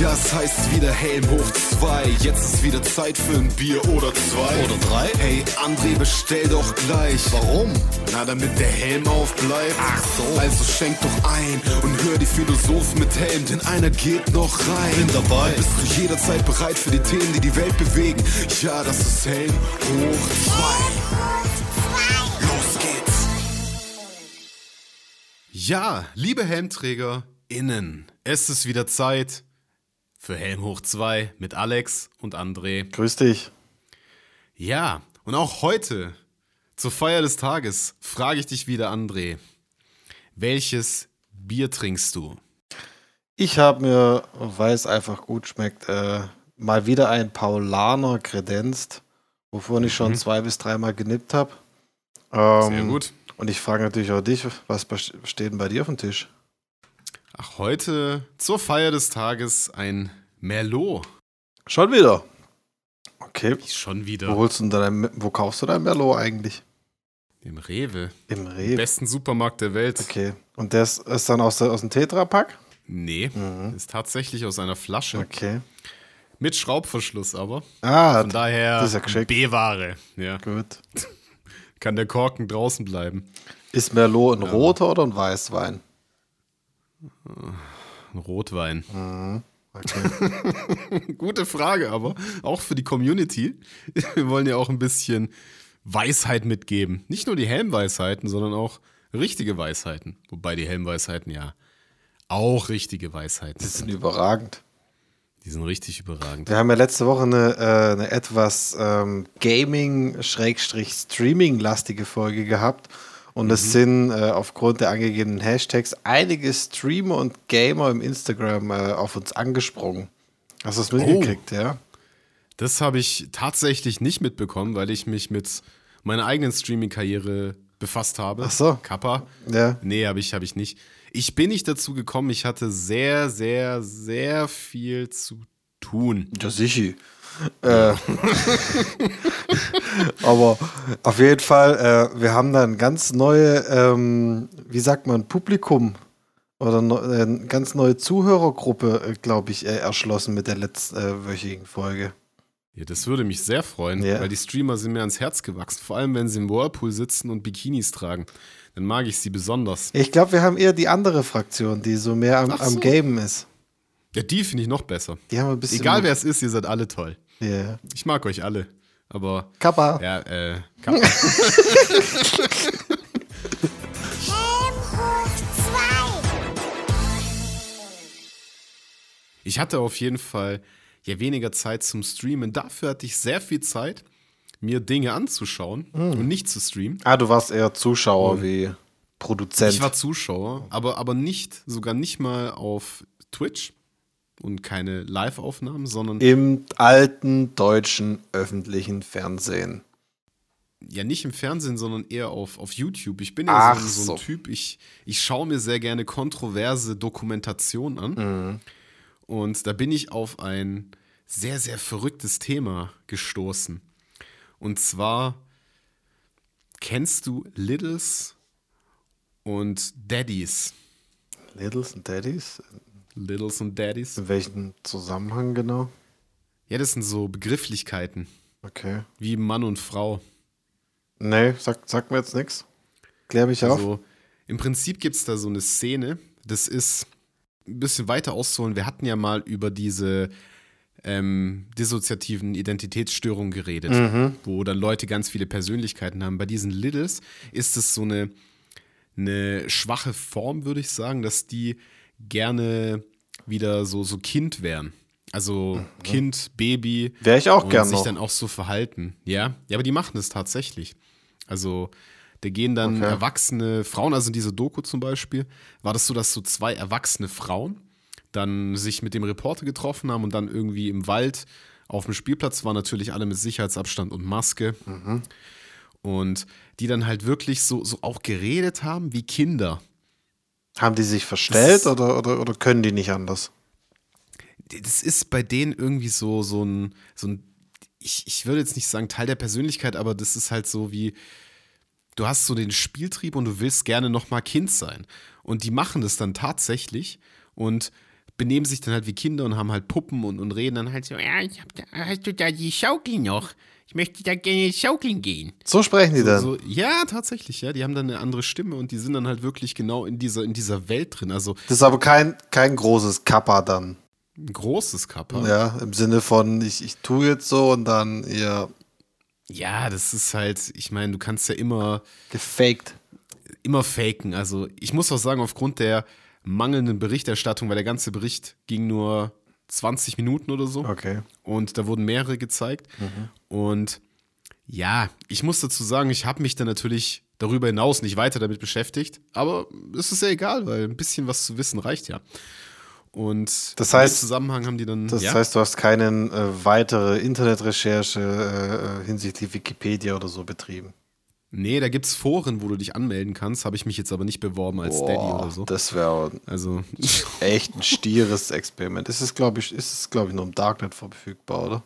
Ja, es heißt wieder Helm hoch zwei. Jetzt ist wieder Zeit für ein Bier oder zwei. Oder drei? Hey, André, bestell doch gleich. Warum? Na, damit der Helm aufbleibt. Ach so. Also schenk doch ein und hör die Philosophen mit Helm, denn einer geht noch rein. Bin dabei. Bist du jederzeit bereit für die Themen, die die Welt bewegen? Ja, das ist Helm hoch zwei. Los geht's. Ja, liebe HelmträgerInnen, es ist wieder Zeit für Helm hoch 2 mit Alex und André. Grüß dich. Ja, und auch heute, zur Feier des Tages, frage ich dich wieder, André. Welches Bier trinkst du? Ich habe mir, weil es einfach gut schmeckt, äh, mal wieder ein Paulaner kredenzt, wovon ich schon zwei bis dreimal genippt habe. Ähm, Sehr gut. Und ich frage natürlich auch dich, was steht denn bei dir auf dem Tisch? Ach, heute zur Feier des Tages ein Merlot. Schon wieder. Okay. Schon Wo wieder holst du denn dein, wo kaufst du dein Merlot eigentlich? im Rewe. Im Rewe. Besten Supermarkt der Welt. Okay. Und der ist, ist dann aus, der, aus dem Tetrapack? Nee, ist tatsächlich aus einer Flasche. Okay. Mit Schraubverschluss aber. Ah, Von daher das ist ja. B-Ware. Ja, gut. kann der Korken draußen bleiben. Ist Merlot ein roter oder ein Weißwein? Ein Rotwein. Okay. Gute Frage, aber auch für die Community. Wir wollen ja auch ein bisschen Weisheit mitgeben. Nicht nur die Helmweisheiten, sondern auch richtige Weisheiten. Wobei die Helmweisheiten ja auch richtige Weisheiten Die sind. sind überragend. Die sind richtig überragend. Wir haben ja letzte Woche eine, äh, eine etwas ähm, Gaming-Streaming-lastige Folge gehabt. Und Mhm. es sind äh, aufgrund der angegebenen Hashtags einige Streamer und Gamer im Instagram äh, auf uns angesprungen. Hast du das mitgekriegt, ja? Das habe ich tatsächlich nicht mitbekommen, weil ich mich mit meiner eigenen Streaming-Karriere befasst habe. Ach so. Kappa. Ja. Nee, habe ich, hab ich nicht. Ich bin nicht dazu gekommen. Ich hatte sehr, sehr, sehr viel zu tun. Ja, sicher. Äh, aber auf jeden Fall, äh, wir haben da ein ganz neue, ähm, wie sagt man, Publikum oder no, äh, eine ganz neue Zuhörergruppe, äh, glaube ich, äh, erschlossen mit der letztwöchigen Folge. Ja, das würde mich sehr freuen, Ja. weil die Streamer sind mir ans Herz gewachsen. Vor allem, wenn sie im Whirlpool sitzen und Bikinis tragen. Dann mag ich sie besonders. Ich glaube, wir haben eher die andere Fraktion, die so mehr am, Ach am so. Gamen ist. Ja, die finde ich noch besser. Die haben ein bisschen. Egal wer es ist, ihr seid alle toll. Ja. Ich mag euch alle. Aber, Kappa. ja, äh, Kappa. Ich hatte auf jeden Fall ja weniger Zeit zum Streamen. Dafür hatte ich sehr viel Zeit, mir Dinge anzuschauen und nicht zu streamen. Ah, du warst eher Zuschauer wie Produzent. Ich war Zuschauer, aber, aber nicht, sogar nicht mal auf Twitch und keine Live-Aufnahmen, sondern Im alten deutschen öffentlichen Fernsehen. ja nicht im Fernsehen, sondern eher auf, auf YouTube. Ich bin ja Ach so, so ein so. Typ, ich, ich schaue mir sehr gerne kontroverse Dokumentationen an. Mhm. Und da bin ich auf ein sehr, sehr verrücktes Thema gestoßen. Und zwar kennst du Littles und Daddies? Littles und Daddies? Littles und Daddies? In welchem Zusammenhang genau? Ja, das sind so Begrifflichkeiten, Okay. wie Mann und Frau. Nee, sag, sag mir jetzt nichts. Klär mich auf. Also im Prinzip gibt es da so eine Szene, das ist ein bisschen weiter auszuholen. Wir hatten ja mal über diese ähm, dissoziativen Identitätsstörungen geredet, wo dann Leute ganz viele Persönlichkeiten haben. Bei diesen Littles ist es so eine, eine schwache Form, würde ich sagen, dass die gerne wieder so, so Kind wären. Also Kind, Baby. Wär ich auch und gern sich noch. dann auch so verhalten. Ja, ja, aber die machen das tatsächlich. Also da gehen dann Okay. erwachsene Frauen, also in dieser Doku zum Beispiel, war das so, dass so zwei erwachsene Frauen dann sich mit dem Reporter getroffen haben und dann irgendwie im Wald auf dem Spielplatz waren natürlich alle mit Sicherheitsabstand und Maske. Mhm. Und die dann halt wirklich so, so auch geredet haben wie Kinder. Haben die sich verstellt oder, oder, oder können die nicht anders? das ist bei denen irgendwie so, so ein, so ein ich, ich würde jetzt nicht sagen Teil der Persönlichkeit, aber das ist halt so wie, du hast so den Spieltrieb und du willst gerne nochmal Kind sein. Und die machen das dann tatsächlich und benehmen sich dann halt wie Kinder und haben halt Puppen und, und reden dann halt so, ja, ich hab da, hast du da die Schaukel noch? Ich möchte da gerne schaukeln gehen. So sprechen die dann. So, ja, tatsächlich, ja. Die haben dann eine andere Stimme und die sind dann halt wirklich genau in dieser, in dieser Welt drin. Also Das ist aber kein, kein großes Kappa dann. ein großes Kappa. Ja, im Sinne von, ich, ich tue jetzt so und dann ja Ja, das ist halt, ich meine, du kannst ja immer, gefaked. immer faken. Also ich muss auch sagen, aufgrund der mangelnden Berichterstattung, weil der ganze Bericht ging nur 20 Minuten oder so. Okay. Und da wurden mehrere gezeigt. Und ja, ich muss dazu sagen, ich habe mich dann natürlich darüber hinaus nicht weiter damit beschäftigt. Aber es ist ja egal, weil ein bisschen was zu wissen reicht ja. Und Das heißt- Zusammenhang haben die dann. Das ja, heißt, du hast keine äh, weitere Internetrecherche äh, hinsichtlich Wikipedia oder so betrieben. Nee, da gibt es Foren, wo du dich anmelden kannst. Habe ich mich jetzt aber nicht beworben als Daddy Boah, oder so. Das wäre Also, echt ein stieres Experiment. Ist es, glaube ich, ist es, glaube ich, nur im Darknet verfügbar, oder?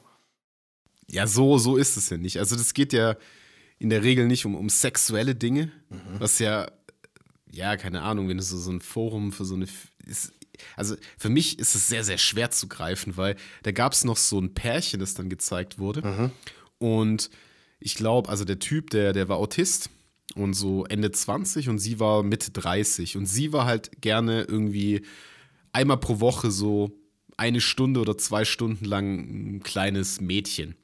ja, so, so ist es ja nicht. Also, das geht ja in der Regel nicht um, um sexuelle Dinge, was ja, ja, keine Ahnung, wenn es so, so ein Forum für so eine. Ist, also, für mich ist es sehr, sehr schwer zu greifen, weil da gab es noch so ein Pärchen, das dann gezeigt wurde. Und ich glaube, also der Typ, der, der war Autist und so Ende 20 und sie war Mitte 30. Und sie war halt gerne irgendwie einmal pro Woche so eine Stunde oder zwei Stunden lang ein kleines Mädchen.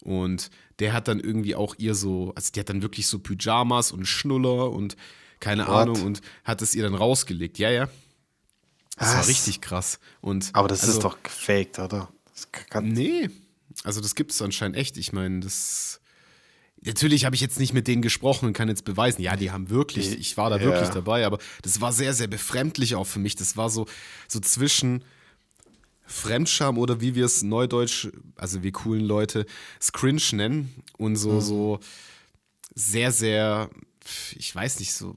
Und der hat dann irgendwie auch ihr so, also die hat dann wirklich so Pyjamas und Schnuller und keine What? Ahnung und hat es ihr dann rausgelegt. Ja, ja. Das war Was? richtig krass. Und Aber das also, ist doch gefaked, oder? Das Nee, also das gibt es anscheinend echt. Ich meine, das. Natürlich habe ich jetzt nicht mit denen gesprochen und kann jetzt beweisen, ja, die haben wirklich, ich war da Ja. wirklich dabei, aber das war sehr, sehr befremdlich auch für mich. Das war so, so zwischen Fremdscham oder wie wir es neudeutsch, also wir coolen Leute, Scringe nennen und so, so sehr, sehr, ich weiß nicht, so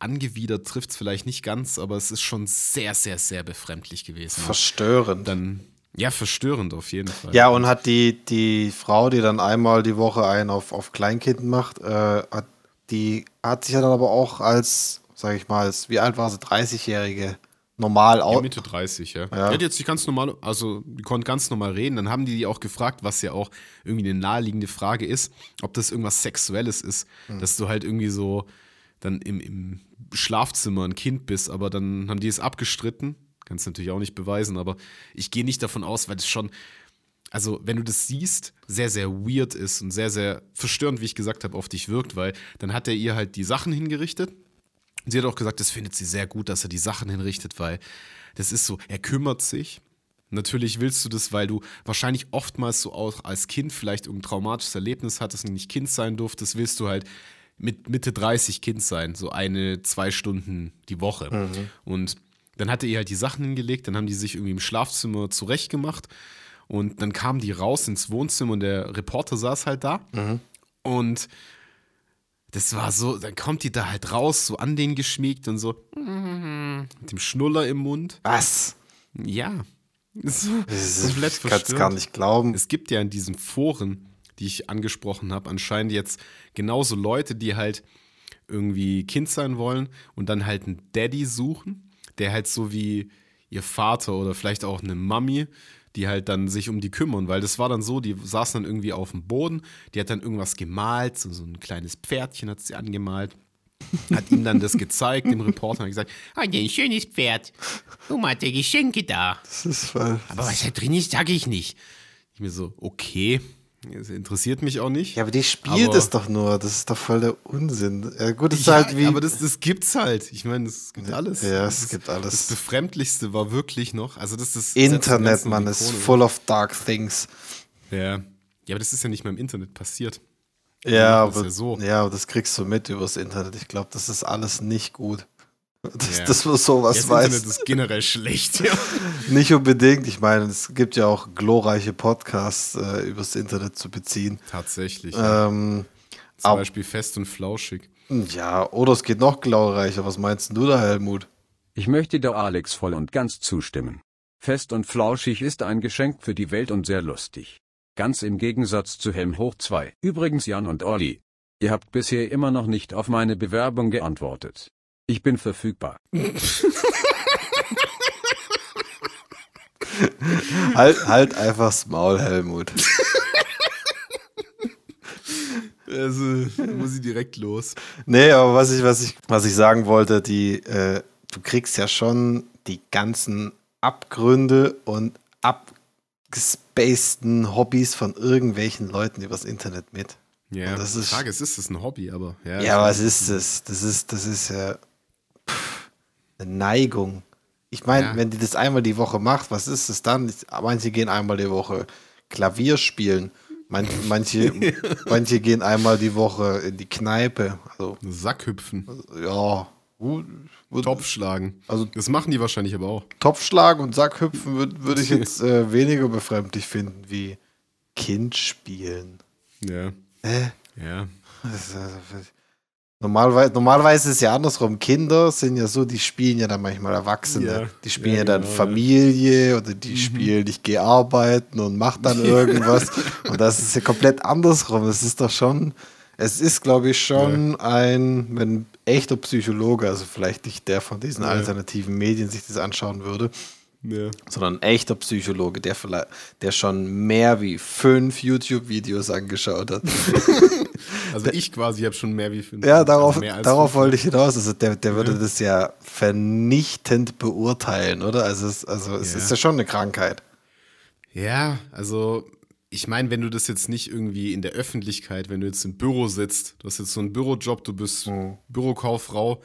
angewidert trifft es vielleicht nicht ganz, aber es ist schon sehr, sehr, sehr befremdlich gewesen. verstörend. Dann, ja, verstörend auf jeden Fall. Ja, und hat die, die Frau, die dann einmal die Woche einen auf, auf Kleinkind macht, äh, hat, die hat sich ja dann aber auch als, sag ich mal, als, wie alt war sie, 30-Jährige normal Ja, aus. Mitte 30, ja. Ja. Die hat jetzt die ganz normal, also die konnte ganz normal reden. Dann haben die die auch gefragt, was ja auch irgendwie eine naheliegende Frage ist, ob das irgendwas Sexuelles ist, Hm. dass du halt irgendwie so dann im, im Schlafzimmer ein Kind bist, aber dann haben die es abgestritten. Kannst natürlich auch nicht beweisen, aber ich gehe nicht davon aus, weil das schon, also wenn du das siehst, sehr, sehr weird ist und sehr, sehr verstörend, wie ich gesagt habe, auf dich wirkt, weil dann hat er ihr halt die Sachen hingerichtet Sie hat auch gesagt, das findet sie sehr gut, dass er die Sachen hinrichtet, weil das ist so, er kümmert sich. Natürlich willst du das, weil du wahrscheinlich oftmals so auch als Kind vielleicht ein traumatisches Erlebnis hattest und nicht Kind sein durftest, willst du halt mit Mitte 30 Kind sein, so eine, zwei Stunden die Woche. Und dann hat er ihr halt die Sachen hingelegt, dann haben die sich irgendwie im Schlafzimmer zurechtgemacht und dann kamen die raus ins Wohnzimmer und der Reporter saß halt da und das war so, dann kommt die da halt raus, so an den geschmiegt und so mit dem Schnuller im Mund. Was? Ja. So, Das komplett ich kann es gar nicht glauben. Es gibt ja in diesen Foren, die ich angesprochen habe, anscheinend jetzt genauso Leute, die halt irgendwie Kind sein wollen und dann halt einen Daddy suchen, der halt so wie ihr Vater oder vielleicht auch eine Mami, die halt dann sich um die kümmern, weil das war dann so, die saßen dann irgendwie auf dem Boden, die hat dann irgendwas gemalt, so, so ein kleines Pferdchen hat sie angemalt, hat ihm dann das gezeigt, dem Reporter, hat gesagt, ah, ein schönes Pferd, mal, hat der Geschenke da. Das ist voll. Aber was da drin ist, sage ich nicht. Ich mir so, okay, das interessiert mich auch nicht. Ja, aber die spielt Aber- es doch nur. Das ist doch voll der Unsinn. Ja, gut, es ist Ja, halt wie. aber das, das gibt's halt. Ich meine, es gibt alles. Ja, Das es ist- gibt alles. Das Befremdlichste war wirklich noch, also das ist Internet, Mann, ist full of dark things. Ja. ja, aber das ist ja nicht mal im Internet passiert. Ja, das ist aber, ja so. ja, aber das kriegst du mit übers Internet. Ich glaube, das ist alles nicht gut. Das, Ja. dass man sowas das weiß. Internet ist generell schlecht. Ja. Nicht unbedingt. Ich meine, es gibt ja auch glorreiche Podcasts äh, übers Internet zu beziehen. Tatsächlich. ja. Ähm, Zum Beispiel fest und flauschig. ja, oder es geht noch glorreicher. Was meinst du da, Helmut? Ich möchte der Alex voll und ganz zustimmen. Fest und flauschig ist ein Geschenk für die Welt und sehr lustig. Ganz im Gegensatz zu Helm hoch 2. Übrigens Jan und Olli. Ihr habt bisher immer noch nicht auf meine Bewerbung geantwortet. Ich bin verfügbar. halt, halt einfach das Maul, Helmut. Also, muss ich direkt los. Nee, aber was ich, was ich, was ich sagen wollte, die, äh, du kriegst ja schon die ganzen Abgründe und abgespaceden Hobbys von irgendwelchen Leuten übers Internet mit. Ja, Und das die ist- Frage ist, ist es ein Hobby, aber ja. Ja, was ist das? Das ist, das ist ja eine Neigung. Ich meine, Ja. wenn die das einmal die Woche macht, was ist es dann? Manche gehen einmal die Woche Klavier spielen. Man, manche, manche gehen einmal die Woche in die Kneipe. Also, Sackhüpfen, ja. Topf schlagen. Also- das machen die wahrscheinlich aber auch. Topfschlagen und Sackhüpfen würde würd ich jetzt äh, weniger befremdlich finden wie Kind spielen. Ja. Hä? Ja. Das ist also- Normalerweise, normalerweise ist es ja andersrum. Kinder sind ja so, die spielen ja dann manchmal Erwachsene. Ja. Die spielen Ja, ja, dann genau, ja. Familie oder die spielen, ich gehe arbeiten und mach dann irgendwas. und das ist ja komplett andersrum. Es ist doch schon, es ist, glaube ich, schon ein, wenn ein echter Psychologe, also vielleicht nicht der von diesen Ja. alternativen Medien sich das anschauen würde, ja. sondern ein echter Psychologe, der vielleicht, der schon mehr wie fünf YouTube-Videos angeschaut hat. Also ich quasi habe schon mehr wie fünf. Ja, darauf, also darauf fünf. wollte ich hinaus. Also der, der würde Ja. das ja vernichtend beurteilen, oder? Also es, also es Ja. ist ja schon eine Krankheit. Ja, also ich meine, wenn du das jetzt nicht irgendwie in der Öffentlichkeit, wenn du jetzt im Büro sitzt, du hast jetzt so einen Bürojob, du bist Mhm. Bürokauffrau,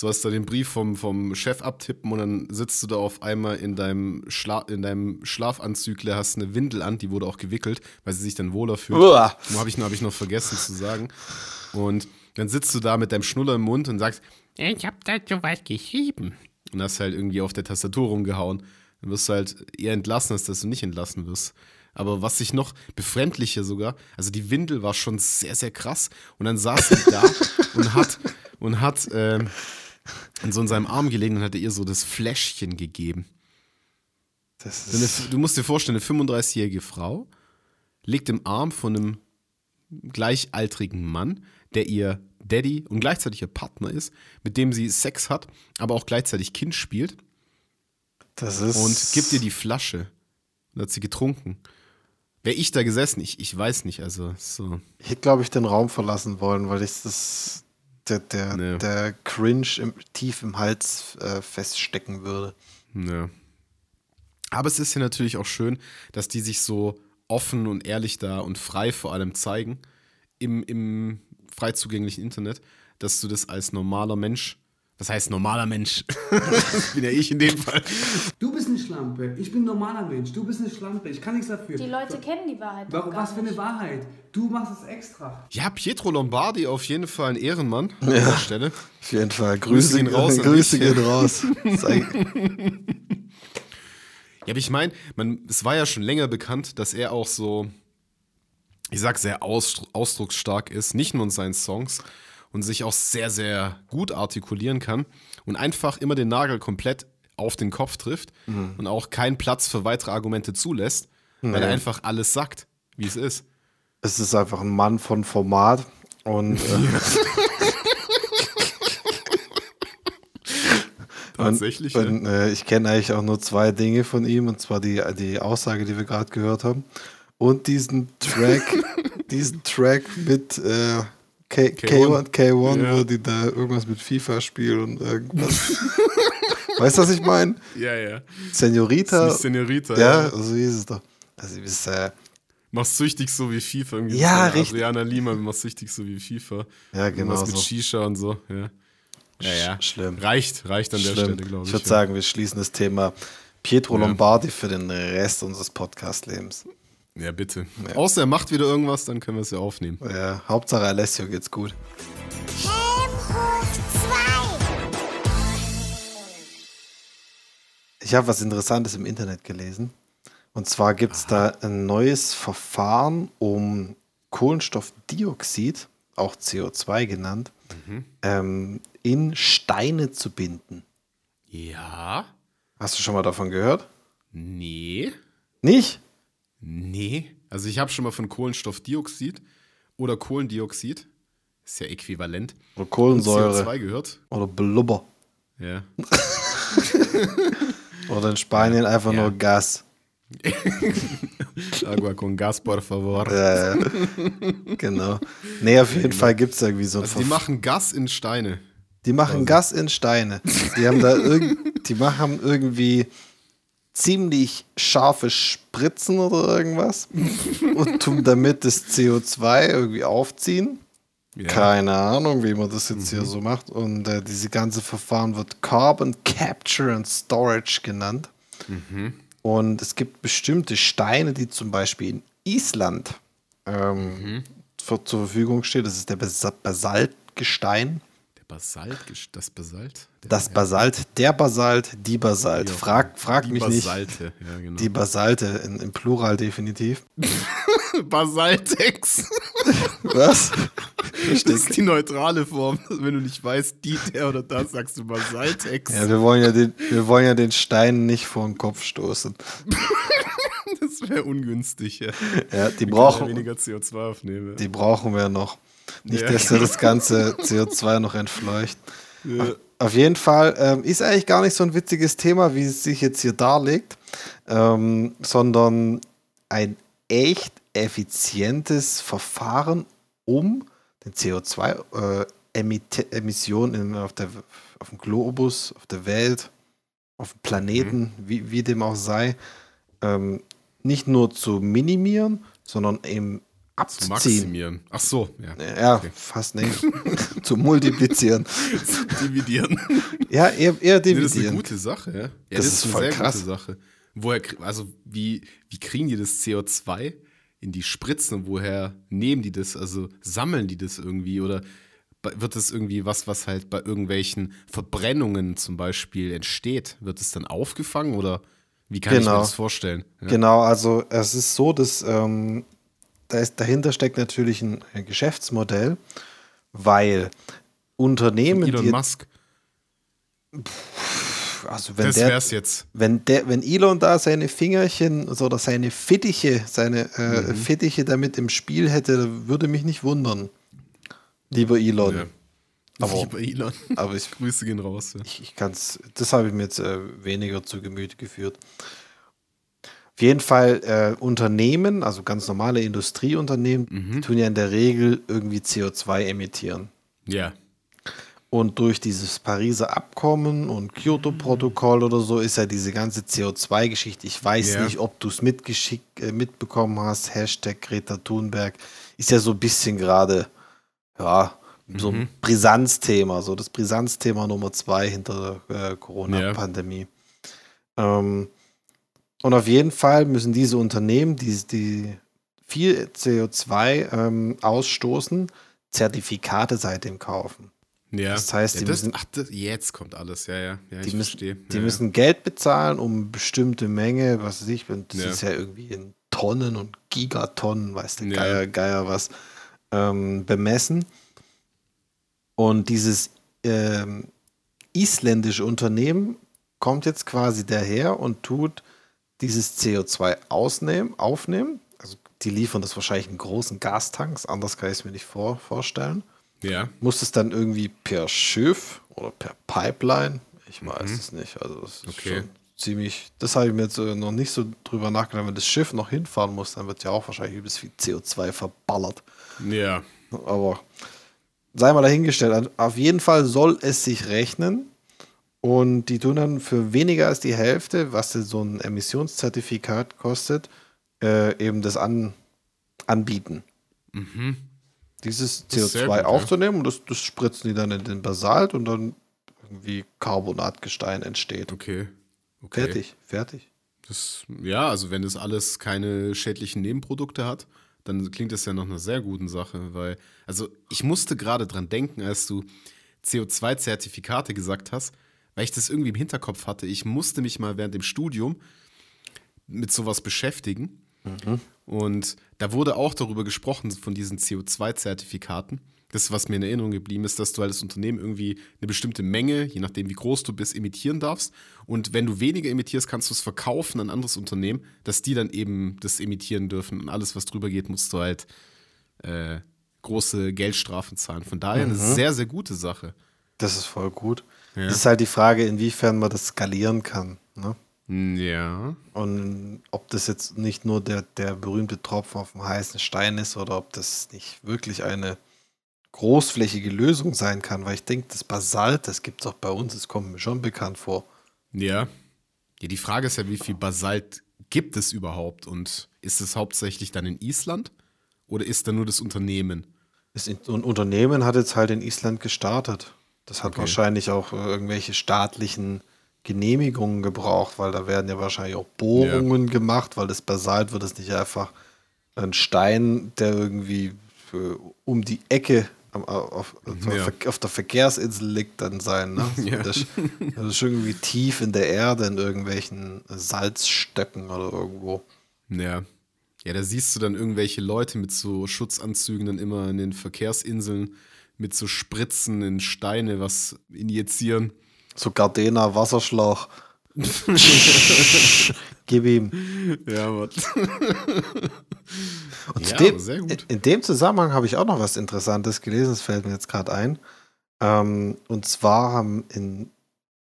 du hast da den Brief vom, vom Chef abtippen und dann sitzt du da auf einmal in deinem, Schla in deinem Schlafanzügle, hast eine Windel an, die wurde auch gewickelt, weil sie sich dann wohler fühlt. Uah. Habe ich, noch- hab ich noch vergessen zu sagen. Und dann sitzt du da mit deinem Schnuller im Mund und sagst, ich hab da so was geschrieben. Und hast halt irgendwie auf der Tastatur rumgehauen. Dann wirst du halt eher entlassen, als dass du nicht entlassen wirst. Aber was sich noch befremdlicher sogar, also die Windel war schon sehr, sehr krass. Und dann saß sie da und hat, und hat ähm, in so in seinem Arm gelegen und hat ihr so das Fläschchen gegeben. Das eine, du musst dir vorstellen, eine 35-jährige Frau liegt im Arm von einem gleichaltrigen Mann, der ihr Daddy und gleichzeitig ihr Partner ist, mit dem sie Sex hat, aber auch gleichzeitig Kind spielt das ist und gibt ihr die Flasche. Und hat sie getrunken. Wäre ich da gesessen? Ich, ich weiß nicht, also so. Ich hätte, glaube ich, den Raum verlassen wollen, weil ich das der, der, Nee. der Cringe im, tief im Hals äh, feststecken würde. Ja. Aber es ist ja natürlich auch schön, dass die sich so offen und ehrlich da und frei vor allem zeigen im, im frei zugänglichen Internet, dass du das als normaler Mensch, das heißt normaler Mensch, das bin ja ich in dem Fall, Du bist eine Schlampe. Ich bin ein normaler Mensch. Du bist eine Schlampe. Ich kann nichts dafür. Die Leute kennen die Wahrheit. doch Warum, gar was für eine. Wahrheit? Du machst es extra. Ja, Pietro Lombardi auf jeden Fall ein Ehrenmann an der Stelle. Auf jeden Fall. Grüße Grüße, gehen raus Grüße gehen raus. Ja, aber ich meine, man, es war ja schon länger bekannt, dass er auch so, ich sag, sehr aus, ausdrucksstark ist, nicht nur in seinen Songs und sich auch sehr, sehr gut artikulieren kann und einfach immer den Nagel komplett auf den Kopf trifft und auch keinen Platz für weitere Argumente zulässt, weil er einfach alles sagt, wie es ist. es ist einfach ein Mann von Format und äh, Tatsächlich. Und, und, äh, ich kenne eigentlich auch nur zwei Dinge von ihm, und zwar die, die Aussage, die wir gerade gehört haben, und diesen Track, diesen Track mit äh, K, K1, K1 Ja. wo die da irgendwas mit FIFA spielen und irgendwas. weißt du, was ich meine? ja, ja. Senorita. Senorita. ja, so hieß es doch. Also, ist, äh, Machst süchtig so wie FIFA. Irgendwie Ja, richtig. Adriana Lima, machst süchtig so wie FIFA. ja, genau Was mit so. Shisha und so, ja. Ja, ja. Sch- schlimm. Reicht, reicht an der Schlimm. Stelle, glaube ich. Ich würde ja. sagen, wir schließen das Thema Pietro Ja. Lombardi für den Rest unseres Podcast-Lebens. Ja, bitte. Außer er macht wieder irgendwas, dann können wir es ja aufnehmen. Ja, Hauptsache Alessio geht's gut. Helm hoch 2. Ich habe was Interessantes im Internet gelesen. Und zwar gibt es da ein neues Verfahren, um Kohlenstoffdioxid, auch CO2 genannt, ähm, in Steine zu binden. Ja? Hast du schon mal davon gehört? Nee. Nicht? Nee. Also ich habe schon mal von Kohlenstoffdioxid oder Kohlendioxid, ist ja äquivalent, Oder und Kohlensäure CO2 gehört. oder Blubber. Ja. Oder in Spanien einfach Ja. nur Gas. Agua con gas, por favor. Ja, ja. genau. Nee, auf jeden Fall gibt es irgendwie so ein Also die machen Gas in Steine. Die machen Gas in Steine. Die haben da irgend, die machen irgendwie ziemlich scharfe Spritzen oder irgendwas und tun damit das CO2 irgendwie aufziehen. Ja. Keine Ahnung, wie man das jetzt hier so macht. Und äh, diese ganze Verfahren wird Carbon Capture and Storage genannt. Und es gibt bestimmte Steine, die zum Beispiel in Island ähm, für, zur Verfügung stehen. Das ist der Basa- Basaltgestein. Basalt, das Basalt? Der, Das Basalt, der Basalt, die Basalt. Ja, Frag, frag die mich nicht. Basalte, ja, genau. Die Basalte in, im Plural definitiv. Basaltex. Was? Das ist die neutrale Form. Wenn du nicht weißt, die, der oder das, sagst du Basaltex. Ja, wir wollen ja den, wir wollen ja den Stein nicht vor den Kopf stoßen. Das wäre ungünstig, ja. Ja, die Wir brauchen, ja weniger CO2 aufnehmen. die brauchen wir noch. Nicht, Ja, dass er das ganze CO2 noch entfleucht. Ja. Auf, auf jeden Fall ähm, ist eigentlich gar nicht so ein witziges Thema, wie es sich jetzt hier darlegt, ähm, sondern ein echt effizientes Verfahren, um den CO2-Emissionen auf, der, auf dem Globus, auf der Welt, auf dem Planeten, Mhm. wie, wie dem auch sei, ähm, nicht nur zu minimieren, sondern eben abzuziehen. maximieren. Ach so, ja. Ja, Okay. fast nicht. zu multiplizieren. Zu dividieren. Ja, eher, eher Nee, das ist eine dividieren. gute Sache, ja. ja Das ist voll krass. gute Sache. Woher, also wie, wie kriegen die das CO2 in die Spritzen und woher nehmen die das? Also sammeln die das irgendwie oder wird das irgendwie was, was halt bei irgendwelchen Verbrennungen zum Beispiel entsteht? Wird es dann aufgefangen oder wie kann ich Genau. mir das vorstellen? Ja. Genau, also es ist so, dass ähm, da ist, dahinter steckt natürlich ein, Geschäftsmodell, weil Unternehmen, Elon die, Musk, also wenn das der, wär's jetzt. wenn der, wenn Elon da seine Fingerchen oder seine Fittiche, seine äh, Mhm. Fittiche damit im Spiel hätte, würde mich nicht wundern. Lieber Elon. Ja. Aber- Lieber Elon. Aber ich, Grüße gehen raus. Ja. ich, ich kann's, das habe ich mir jetzt äh, weniger zu Gemüte geführt. Jeden Fall äh, Unternehmen, also ganz normale Industrieunternehmen, Mhm. tun ja in der Regel irgendwie CO2 emittieren. ja. Und durch dieses Pariser Abkommen und Kyoto-Protokoll oder so ist ja diese ganze CO2-Geschichte. Ich weiß Ja. nicht, ob du es mitgeschickt, äh, mitbekommen hast. Hashtag Greta Thunberg ist ja so ein bisschen gerade, ja, so ein Brisanzthema, so das Brisanzthema Nummer zwei hinter der äh, Corona-Pandemie. Ähm, und auf jeden Fall müssen diese Unternehmen, die, die viel CO2 ähm, ausstoßen, Zertifikate seitdem kaufen. Ja. Das heißt, ja, die das, müssen- ach, das, jetzt kommt alles, ja, ja. ja Die ich müssen, verstehe. die ja, müssen Geld bezahlen, um bestimmte Menge, was weiß ich, das Ja. ist ja irgendwie in Tonnen und Gigatonnen, weiß der Ja. Geier, Geier was, ähm, bemessen. Und dieses ähm, isländische Unternehmen kommt jetzt quasi daher und tut dieses CO2 ausnehmen, aufnehmen. Also die liefern das wahrscheinlich in großen Gastanks, anders kann ich es mir nicht vor, vorstellen. Ja. Muss es dann irgendwie per Schiff oder per Pipeline? Ich weiß es nicht. Also das ist Mhm. Okay. schon ziemlich. Das habe ich mir jetzt äh, noch nicht so drüber nachgedacht. Wenn das Schiff noch hinfahren muss, dann wird ja auch wahrscheinlich übelst viel CO2 verballert. Ja. Aber sei mal dahingestellt. Auf jeden Fall soll es sich rechnen. Und die tun dann für weniger als die Hälfte, was so ein Emissionszertifikat kostet, äh, eben das an, anbieten. Dieses Mhm. Sehr CO2 gut, ja. aufzunehmen und das, das spritzen die dann in den Basalt und dann irgendwie Carbonatgestein entsteht. Okay. okay. Fertig, fertig. Das, ja, also wenn das alles keine schädlichen Nebenprodukte hat, dann klingt das ja nach einer sehr guten Sache, weil, also ich musste gerade dran denken, als du CO2-Zertifikate gesagt hast, weil ich das irgendwie im Hinterkopf hatte. Ich musste mich mal während dem Studium mit sowas beschäftigen. Und da wurde auch darüber gesprochen, von diesen CO2-Zertifikaten. Das, was mir in Erinnerung geblieben ist, dass du halt als Unternehmen irgendwie eine bestimmte Menge, je nachdem wie groß du bist, emittieren darfst. Und wenn du weniger emittierst, kannst du es verkaufen an ein anderes Unternehmen, dass die dann eben das emittieren dürfen. Und alles, was drüber geht, musst du halt äh, große Geldstrafen zahlen. Von daher eine sehr, sehr gute Sache. Das ist voll gut. Ja. Das ist halt die Frage, inwiefern man das skalieren kann. Ne? Ja. Und ob das jetzt nicht nur der, der berühmte Tropfen auf dem heißen Stein ist oder ob das nicht wirklich eine großflächige Lösung sein kann, weil ich denke, das Basalt, das gibt es auch bei uns, das kommt mir schon bekannt vor. Ja. Ja, die Frage ist ja, wie viel Basalt gibt es überhaupt? Und ist es hauptsächlich dann in Island? Oder ist da nur das Unternehmen? Das Unternehmen hat jetzt halt in Island gestartet. Das hat Okay. wahrscheinlich auch äh, irgendwelche staatlichen Genehmigungen gebraucht, weil da werden ja wahrscheinlich auch Bohrungen gemacht, weil das Basalt wird es nicht einfach ein Stein, der irgendwie für, um die Ecke auf, Ja. auf der Verkehrsinsel liegt dann sein. Ne? Ja. das, das ist irgendwie tief in der Erde in irgendwelchen Salzstöcken oder irgendwo. Ja. Ja, da siehst du dann irgendwelche Leute mit so Schutzanzügen dann immer in den Verkehrsinseln mit so Spritzen in Steine was injizieren. So Gardena Wasserschlauch. Gib ihm. Ja, aber. Und Ja, dem, sehr gut. In dem Zusammenhang habe ich auch noch was Interessantes gelesen, das fällt mir jetzt gerade ein. Ähm, und zwar haben in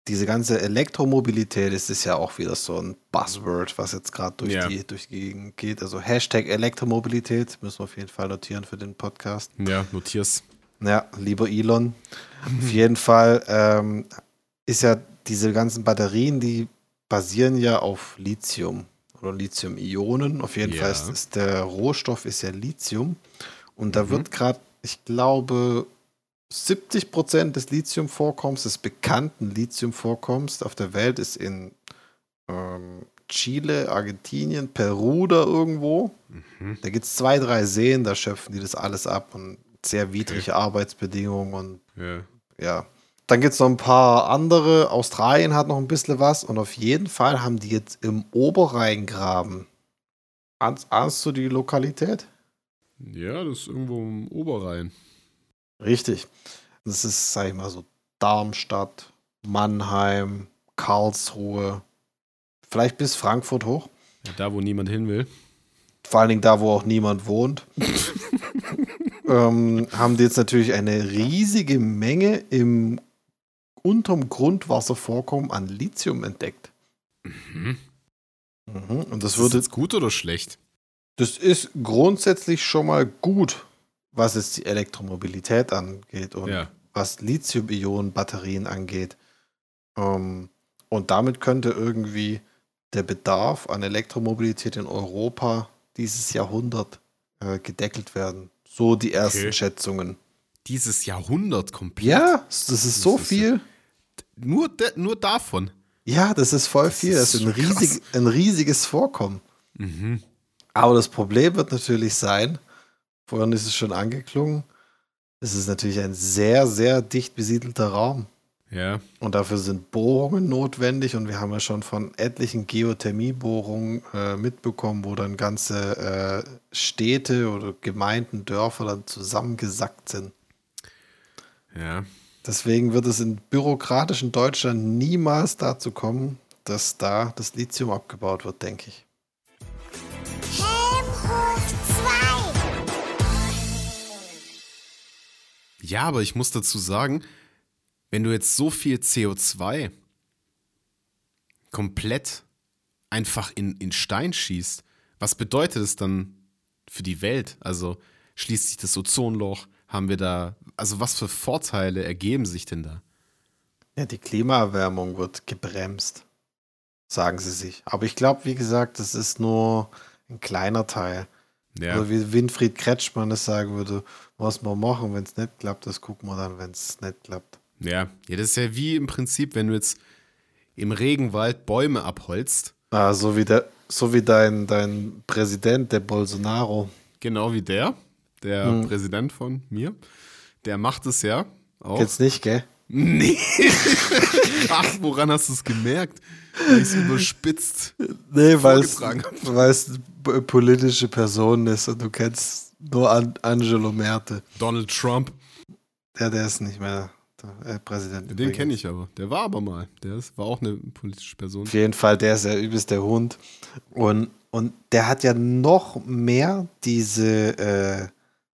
diese ganze Elektromobilität, das ist ja auch wieder so ein Buzzword, was jetzt gerade durch, Ja. die, durch die Gegend geht. Also Hashtag Elektromobilität müssen wir auf jeden Fall notieren für den Podcast. Ja, notier's. Ja, lieber Elon. Auf jeden Fall ähm, ist ja diese ganzen Batterien, die basieren ja auf Lithium oder Lithium-Ionen. Auf jeden Ja. Fall ist, ist der Rohstoff ist ja Lithium. Und da Mhm. wird gerade, ich glaube, 70 Prozent des Lithiumvorkommens, des bekannten Lithiumvorkommens auf der Welt ist in ähm, Chile, Argentinien, Peru da irgendwo. Mhm. Da gibt es zwei, drei Seen, da schöpfen die das alles ab und sehr widrige Arbeitsbedingungen und Ja. ja. Dann gibt es noch ein paar andere. Australien hat noch ein bisschen was und auf jeden Fall haben die jetzt im Oberrheingraben. Ahnst, ahnst du die Lokalität? Ja, das ist irgendwo im Oberrhein. Richtig. Das ist, sag ich mal, so Darmstadt, Mannheim, Karlsruhe, vielleicht bis Frankfurt hoch. Ja, da, wo niemand hin will. Vor allen Dingen da, wo auch niemand wohnt. ähm, haben die jetzt natürlich eine riesige Menge im unterm Grundwasservorkommen an Lithium entdeckt. Mhm. Mhm. Und das Das würde, jetzt gut oder schlecht? das ist grundsätzlich schon mal gut, was jetzt die Elektromobilität angeht und Ja. was Lithium-Ionen-Batterien angeht. Ähm, und damit könnte irgendwie der Bedarf an Elektromobilität in Europa dieses Jahrhundert äh, gedeckelt werden. So die ersten Okay. Schätzungen. Dieses Jahrhundert komplett. Ja, das ist so Das ist viel. Nur, nur davon. Ja, das ist voll Das viel. Das ist ein, riesig, ein riesiges Vorkommen. Mhm. Aber das Problem wird natürlich sein, vorhin ist es schon angeklungen, es ist natürlich ein sehr, sehr dicht besiedelter Raum. Ja. Und dafür sind Bohrungen notwendig. Und wir haben ja schon von etlichen Geothermiebohrungen äh, mitbekommen, wo dann ganze äh, Städte oder Gemeinden, Dörfer dann zusammengesackt sind. Ja. Deswegen wird es in bürokratischen Deutschland niemals dazu kommen, dass da das Lithium abgebaut wird, denke ich. Helm hoch 2. Ja, aber ich muss dazu sagen, wenn du jetzt so viel CO2 komplett einfach in, in Stein schießt, was bedeutet es dann für die Welt? Also schließt sich das Ozonloch? Haben wir da, also was für Vorteile ergeben sich denn da? Ja, die Klimaerwärmung wird gebremst, sagen sie sich. Aber ich glaube, wie gesagt, das ist nur ein kleiner Teil. Ja, Oder wie Winfried Kretschmann es sagen würde, was wir machen, wenn es nicht klappt, das gucken wir dann, wenn es nicht klappt. Ja, ja, das ist ja wie im Prinzip, wenn du jetzt im Regenwald Bäume abholzt, Ah, so wie, der, so wie dein, dein Präsident, der Bolsonaro. genau wie der, der Hm. Präsident von mir, der macht es ja auch. Jetzt nicht, gell? Nee. Ach, woran hast du es gemerkt? Weil ich es überspitzt. Nee, weil es eine politische Person ist und du kennst nur An Angelo Merte. Donald Trump. Der, der ist nicht mehr äh, Präsident. Den kenne ich aber. Der war aber mal. Der ist, war auch eine politische Person. Auf jeden Fall, der ist ja übelst der Hund. Und, und der hat ja noch mehr diese, äh,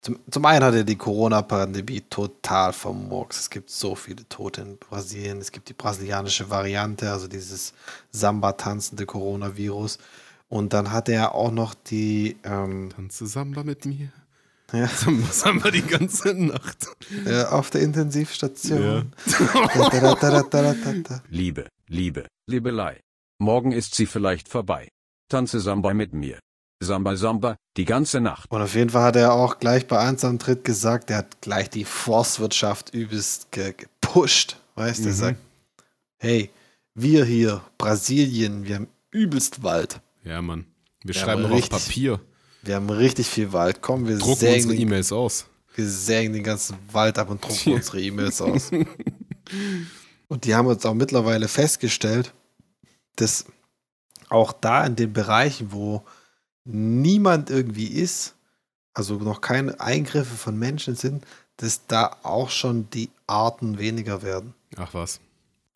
Zum, zum einen hat er die Corona-Pandemie total vermurkst. Es gibt so viele Tote in Brasilien. Es gibt die brasilianische Variante, also dieses Samba-tanzende Coronavirus. Und dann hat er auch noch die, ähm, Tanze Samba mit mir. Ja, Samba, Samba die ganze Nacht. äh, auf der Intensivstation. Ja. Da, da, da. Liebe, Liebe, Liebelei. Morgen ist sie vielleicht vorbei. Tanze Samba mit mir. Samba Samba, die ganze Nacht. Und auf jeden Fall hat er auch gleich bei Tritt gesagt, er hat gleich die Forstwirtschaft übelst ge gepusht. Weißt du, er Mhm. sagt, hey, wir hier, Brasilien, wir haben übelst Wald. Ja, Mann. Wir Ja, schreiben aber noch auf richtig. Papier. Wir haben richtig viel Wald. Komm, wir Drucken sägen, unsere E-Mails aus. wir sägen den ganzen Wald ab und drucken unsere E-Mails aus. Und die haben jetzt auch mittlerweile festgestellt, dass auch da in den Bereichen, wo niemand irgendwie ist, also noch keine Eingriffe von Menschen sind, dass da auch schon die Arten weniger werden. Ach was.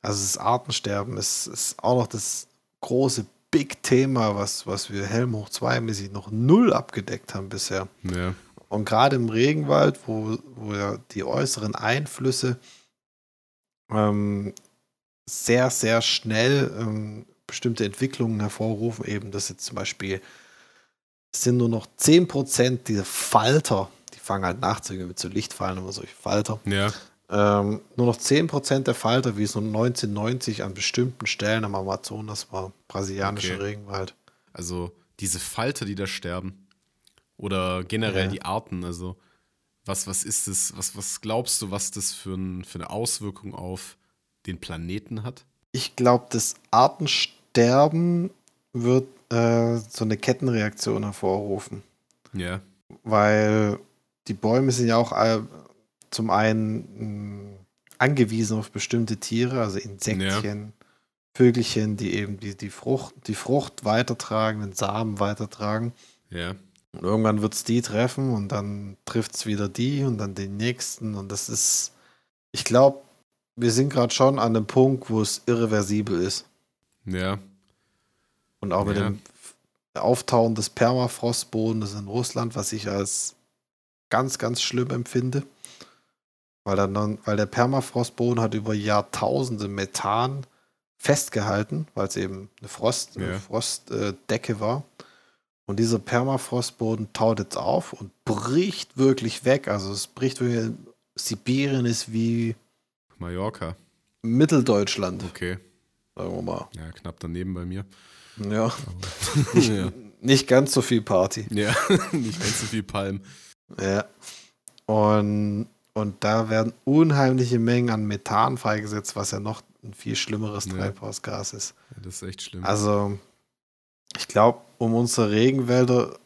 Also das Artensterben ist, ist auch noch das große Big-Thema, was, was wir Helm hoch 2 mäßig noch null abgedeckt haben bisher. Ja. Und gerade im Regenwald, wo, wo ja die äußeren Einflüsse ähm, sehr, sehr schnell ähm, bestimmte Entwicklungen hervorrufen, eben dass jetzt zum Beispiel sind nur noch 10% dieser Falter, die fangen halt nachts irgendwie mit so Lichtfallen oder solche Falter, Ja. Ähm, nur noch 10% der Falter, wie es nur 1990 an bestimmten Stellen am Amazonas war, brasilianischer Okay. Regenwald. Also diese Falter, die da sterben. Oder generell Ja. die Arten. Also was, was ist das? Was, was glaubst du, was das für, ein, für eine Auswirkung auf den Planeten hat? Ich glaube, das Artensterben wird äh, so eine Kettenreaktion hervorrufen, Ja. weil die Bäume sind ja auch zum einen mh, angewiesen auf bestimmte Tiere, also Insektchen, Vögelchen, die eben die, die, Frucht, die Frucht weitertragen, den Samen weitertragen. Ja. Und irgendwann wird es die treffen und dann trifft es wieder die und dann den nächsten. Und das ist, ich glaube, wir sind gerade schon an dem Punkt, wo es irreversibel ist. Ja. Und auch mit Ja. dem Auftauen des Permafrostbodens in Russland, was ich als ganz, ganz schlimm empfinde. Weil, dann, weil der Permafrostboden hat über Jahrtausende Methan festgehalten, weil es eben eine, Frost, Ja. Frostdecke war. Und dieser Permafrostboden taut jetzt auf und bricht wirklich weg. Also es bricht wirklich. Sibirien ist wie Mallorca. Mitteldeutschland, Okay. sagen wir mal. Ja, knapp daneben bei mir. Ja, ja. nicht ganz so viel Party. ja. Nicht ganz so viel Palm. Ja. Und, und da werden unheimliche Mengen an Methan freigesetzt, was ja noch ein viel schlimmeres Ja. Treibhausgas ist. Ja, das ist echt schlimm. Also, ich glaube, um unsere Regenwälder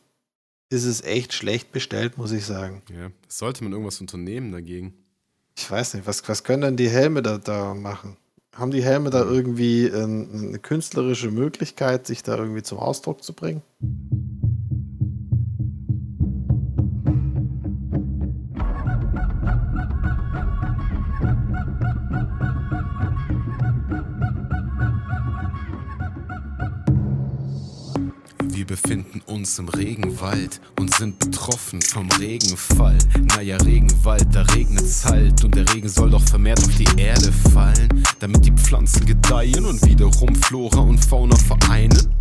ist es echt schlecht bestellt, muss ich sagen. ja. Sollte man irgendwas unternehmen dagegen? Ich weiß nicht, was, was können denn die Helme da, da machen? Haben die Helme da irgendwie eine künstlerische Möglichkeit, sich da irgendwie zum Ausdruck zu bringen? Befinden uns im Regenwald und sind betroffen vom Regenfall. Naja, Regenwald, da regnet's halt und der Regen soll doch vermehrt auf die Erde fallen, damit die Pflanzen gedeihen und wiederum Flora und Fauna vereinen.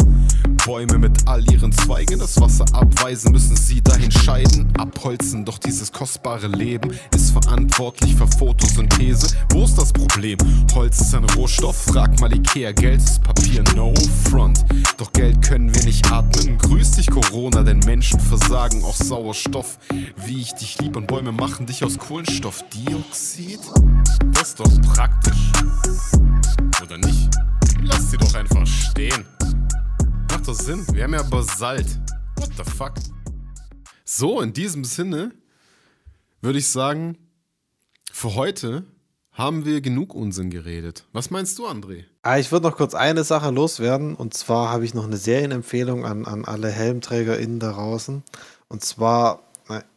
Bäume mit all ihren Zweigen das Wasser abweisen, müssen sie dahin scheiden, abholzen. Doch dieses kostbare Leben ist verantwortlich für Photosynthese. Wo ist das Problem? Holz ist ein Rohstoff, frag mal Ikea, Geld ist Papier, no front. Doch Geld können wir nicht atmen. Grüß dich Corona, denn Menschen versagen auch Sauerstoff. Wie ich dich lieb und Bäume machen dich aus Kohlenstoffdioxid? Das ist doch praktisch. Oder nicht? Lass sie doch einfach stehen. Macht doch Sinn. Wir haben ja Basalt. What the fuck? So, in diesem Sinne würde ich sagen, für heute haben wir genug Unsinn geredet. Was meinst du, André? Ah, ich würde noch kurz eine Sache loswerden. Und zwar habe ich noch eine Serienempfehlung an, an alle HelmträgerInnen da draußen. Und zwar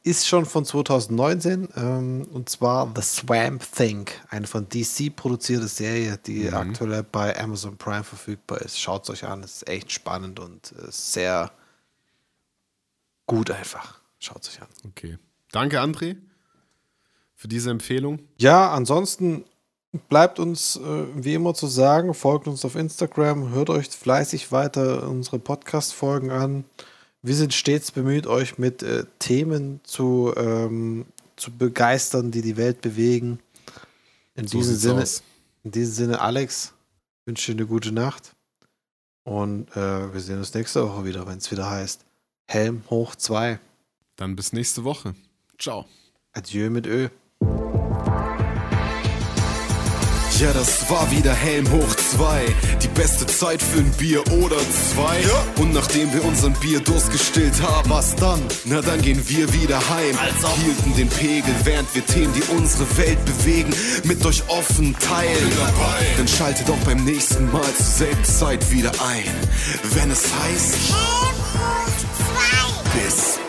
ist schon von 2019. Ähm, und zwar The Swamp Thing. Eine von DC produzierte Serie, die aktuell bei Amazon Prime verfügbar ist. Schaut es euch an. Es ist echt spannend und äh, sehr gut einfach. Schaut es euch an. Okay. Danke, André, für diese Empfehlung. Ja, ansonsten bleibt uns äh, wie immer zu sagen, folgt uns auf Instagram, hört euch fleißig weiter unsere Podcast-Folgen an. Wir sind stets bemüht, euch mit äh, Themen zu, ähm, zu begeistern, die die Welt bewegen. In So diesem Sinne, aus. in diesem Sinne, Alex, wünsche dir eine gute Nacht. Und äh, wir sehen uns nächste Woche wieder, wenn es wieder heißt Helm hoch 2. Dann bis nächste Woche. Ciao. Adieu mit Ö. Ja, das war wieder Helm hoch 2. Die beste Zeit für ein Bier oder zwei. Und nachdem wir unseren Bierdurst gestillt haben, was dann? Na, dann gehen wir wieder heim. Hielten den Pegel, während wir Themen, die unsere Welt bewegen, mit euch offen teilen. Dann schaltet auch beim nächsten Mal zur selben Zeit wieder ein. Wenn es heißt, Helm hoch 2. bis